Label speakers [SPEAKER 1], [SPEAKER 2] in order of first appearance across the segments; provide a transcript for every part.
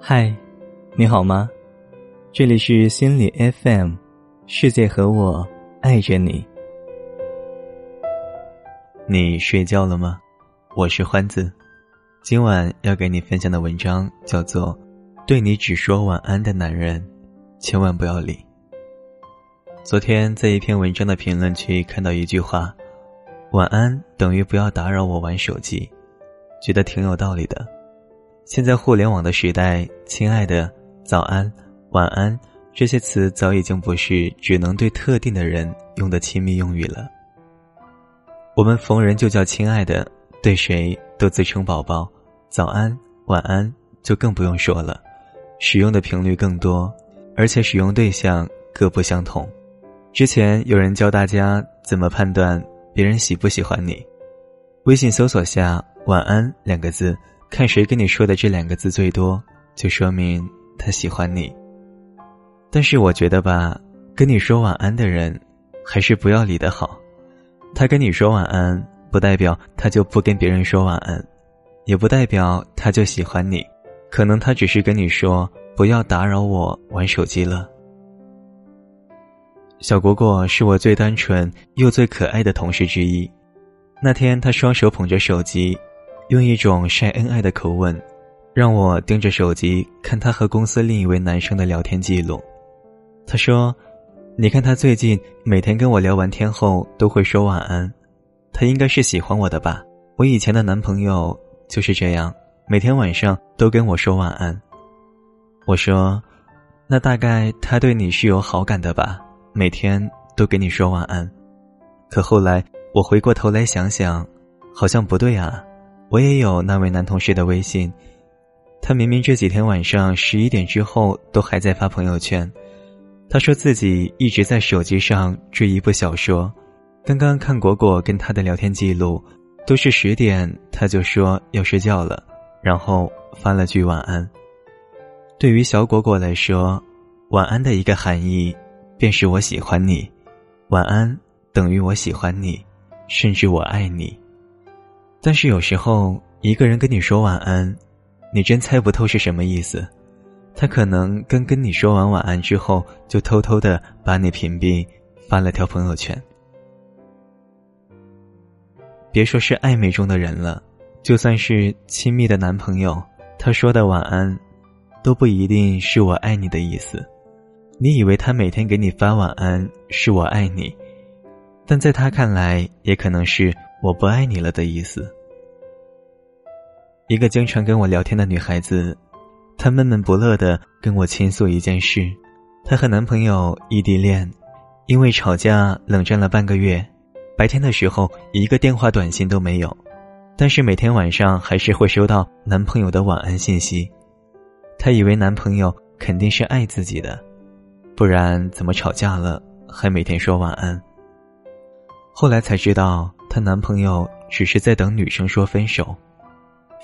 [SPEAKER 1] 嗨，你好吗？这里是心理 FM，世界和我爱着你。你睡觉了吗？我是欢子，今晚要给你分享的文章叫做《对你只说晚安的男人，千万不要理》。昨天在一篇文章的评论区看到一句话：“晚安等于不要打扰我玩手机”，觉得挺有道理的。现在互联网的时代，亲爱的、早安、晚安这些词早已经不是只能对特定的人用的亲密用语了。我们逢人就叫亲爱的。对谁都自称宝宝，早安、晚安就更不用说了，使用的频率更多，而且使用对象各不相同。之前有人教大家怎么判断别人喜不喜欢你，微信搜索下“晚安”两个字，看谁跟你说的这两个字最多，就说明他喜欢你。但是我觉得吧，跟你说晚安的人，还是不要理的好。他跟你说晚安。不代表他就不跟别人说晚安，也不代表他就喜欢你，可能他只是跟你说不要打扰我玩手机了。小果果是我最单纯又最可爱的同事之一，那天他双手捧着手机，用一种晒恩爱的口吻，让我盯着手机看他和公司另一位男生的聊天记录。他说：“你看他最近每天跟我聊完天后都会说晚安。”他应该是喜欢我的吧？我以前的男朋友就是这样，每天晚上都跟我说晚安。我说：“那大概他对你是有好感的吧？每天都跟你说晚安。”可后来我回过头来想想，好像不对啊。我也有那位男同事的微信，他明明这几天晚上十一点之后都还在发朋友圈。他说自己一直在手机上追一部小说。刚刚看果果跟他的聊天记录，都是十点他就说要睡觉了，然后发了句晚安。对于小果果来说，晚安的一个含义，便是我喜欢你，晚安等于我喜欢你，甚至我爱你。但是有时候一个人跟你说晚安，你真猜不透是什么意思，他可能刚跟你说完晚安之后，就偷偷的把你屏蔽，发了条朋友圈。别说是暧昧中的人了，就算是亲密的男朋友，他说的晚安，都不一定是我爱你的意思。你以为他每天给你发晚安是我爱你，但在他看来，也可能是我不爱你了的意思。一个经常跟我聊天的女孩子，她闷闷不乐的跟我倾诉一件事：她和男朋友异地恋，因为吵架冷战了半个月。白天的时候一个电话短信都没有，但是每天晚上还是会收到男朋友的晚安信息。她以为男朋友肯定是爱自己的，不然怎么吵架了还每天说晚安？后来才知道，她男朋友只是在等女生说分手，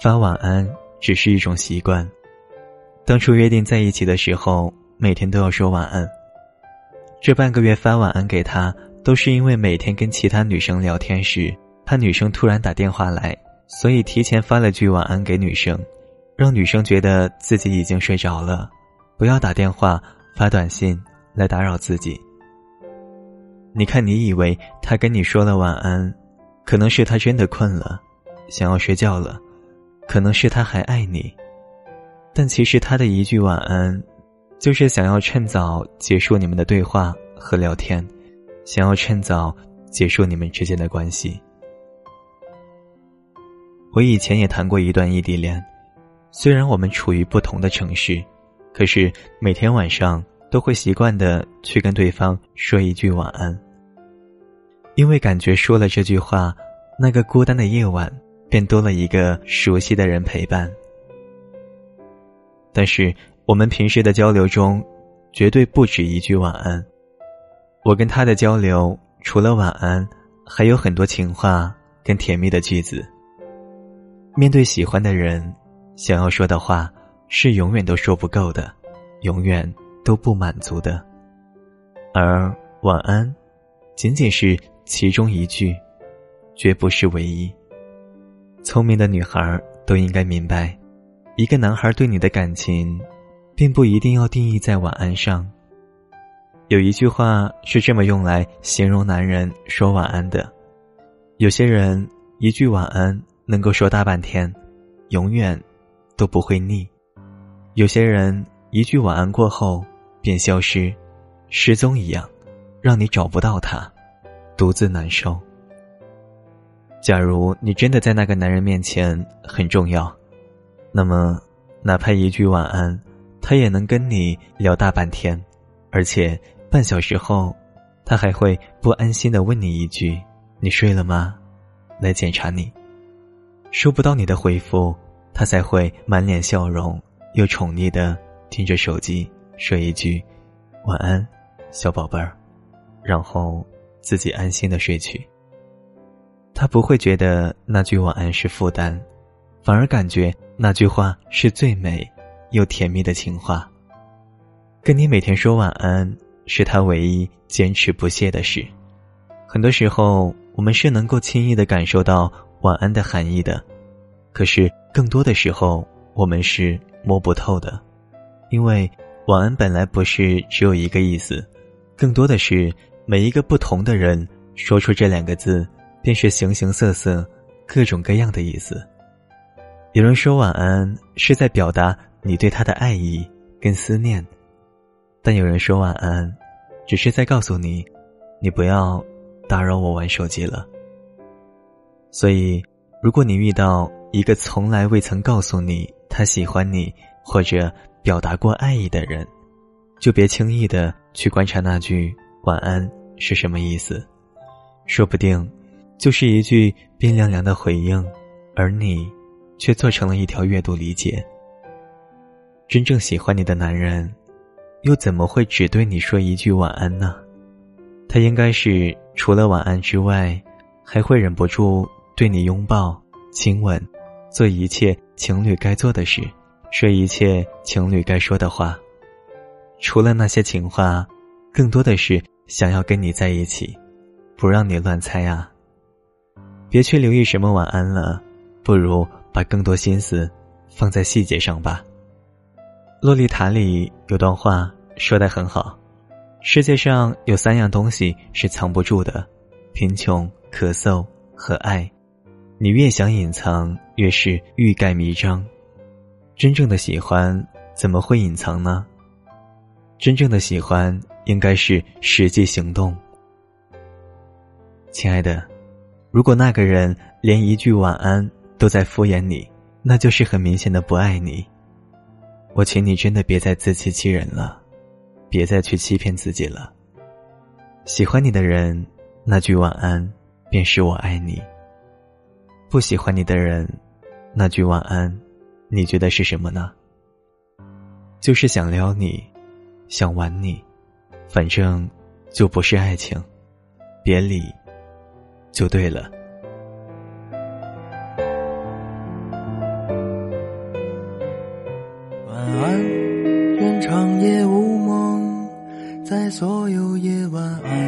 [SPEAKER 1] 发晚安只是一种习惯。当初约定在一起的时候，每天都要说晚安。这半个月发晚安给他。都是因为每天跟其他女生聊天时，怕女生突然打电话来，所以提前发了句晚安给女生，让女生觉得自己已经睡着了，不要打电话发短信来打扰自己。你看，你以为他跟你说了晚安，可能是他真的困了，想要睡觉了，可能是他还爱你，但其实他的一句晚安，就是想要趁早结束你们的对话和聊天。想要趁早结束你们之间的关系。我以前也谈过一段异地恋，虽然我们处于不同的城市，可是每天晚上都会习惯的去跟对方说一句晚安，因为感觉说了这句话，那个孤单的夜晚便多了一个熟悉的人陪伴。但是我们平时的交流中，绝对不止一句晚安。我跟他的交流，除了晚安，还有很多情话跟甜蜜的句子。面对喜欢的人，想要说的话是永远都说不够的，永远都不满足的。而晚安，仅仅是其中一句，绝不是唯一。聪明的女孩都应该明白，一个男孩对你的感情，并不一定要定义在晚安上。有一句话是这么用来形容男人说晚安的：有些人一句晚安能够说大半天，永远都不会腻；有些人一句晚安过后便消失，失踪一样，让你找不到他，独自难受。假如你真的在那个男人面前很重要，那么哪怕一句晚安，他也能跟你聊大半天，而且半小时后，他还会不安心的问你一句：“你睡了吗？”来检查你。收不到你的回复，他才会满脸笑容又宠溺的盯着手机说一句：“晚安，小宝贝儿”，然后自己安心的睡去。他不会觉得那句晚安是负担，反而感觉那句话是最美又甜蜜的情话。跟你每天说晚安是他唯一坚持不懈的事。很多时候，我们是能够轻易的感受到晚安的含义的，可是更多的时候，我们是摸不透的，因为晚安本来不是只有一个意思，更多的是每一个不同的人说出这两个字。便是形形色色、各种各样的意思。有人说晚安是在表达你对他的爱意跟思念，但有人说晚安，只是在告诉你，你不要打扰我玩手机了。所以，如果你遇到一个从来未曾告诉你他喜欢你或者表达过爱意的人，就别轻易的去观察那句晚安是什么意思，说不定。就是一句冰凉凉的回应，而你，却做成了一条阅读理解。真正喜欢你的男人，又怎么会只对你说一句晚安呢？他应该是除了晚安之外，还会忍不住对你拥抱、亲吻，做一切情侣该做的事，说一切情侣该说的话。除了那些情话，更多的是想要跟你在一起，不让你乱猜啊。别去留意什么晚安了，不如把更多心思放在细节上吧。洛丽塔里有段话说的很好：世界上有三样东西是藏不住的，贫穷、咳嗽和爱。你越想隐藏，越是欲盖弥彰。真正的喜欢怎么会隐藏呢？真正的喜欢应该是实际行动。亲爱的。如果那个人连一句晚安都在敷衍你，那就是很明显的不爱你。我请你真的别再自欺欺人了，别再去欺骗自己了。喜欢你的人，那句晚安便是我爱你；不喜欢你的人，那句晚安，你觉得是什么呢？就是想撩你，想玩你，反正就不是爱情，别理。就对了。
[SPEAKER 2] 晚安，愿长夜无梦，在所有夜晚安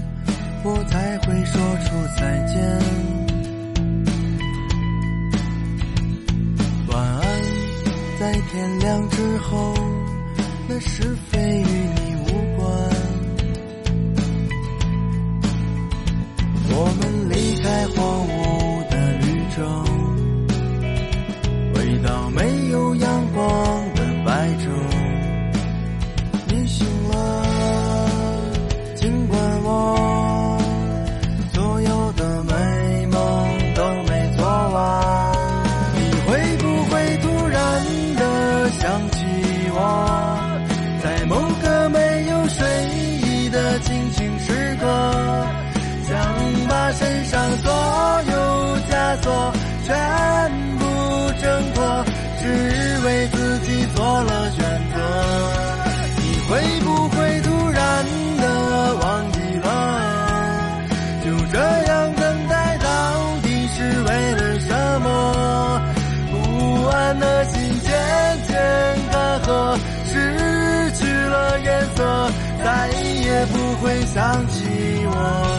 [SPEAKER 2] 我才会说出再见。晚安在天亮之后，那是非与你无关。我们离开荒芜想起我。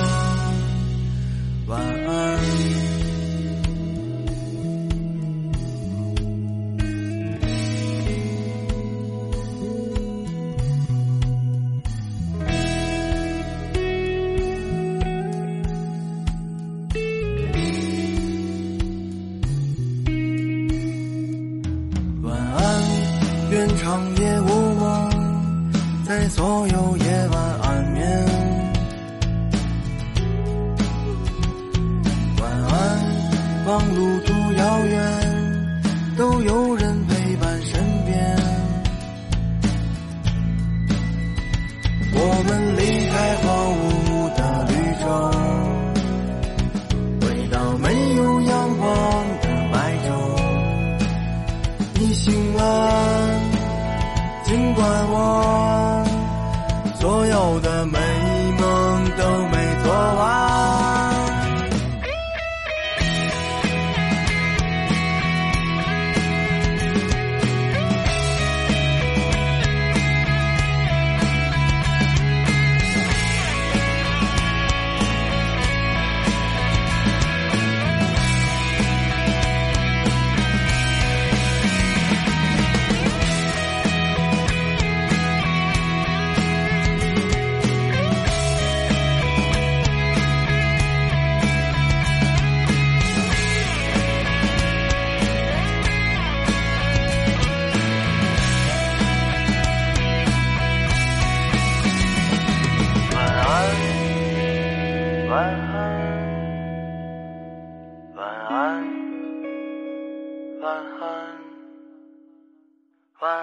[SPEAKER 2] 都有人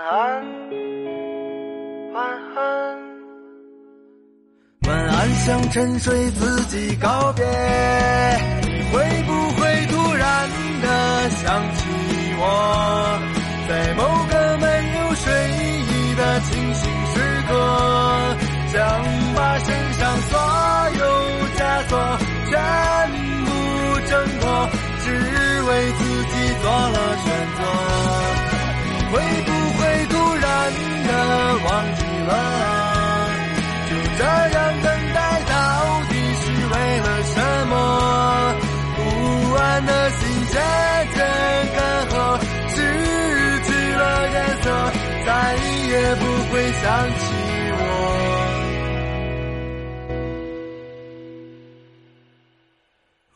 [SPEAKER 2] 晚安晚安。晚安向沉睡自己告别你会不会突然的想起我？在某个没有睡意的清醒时刻想把身上所有枷锁全部挣脱只为自己做了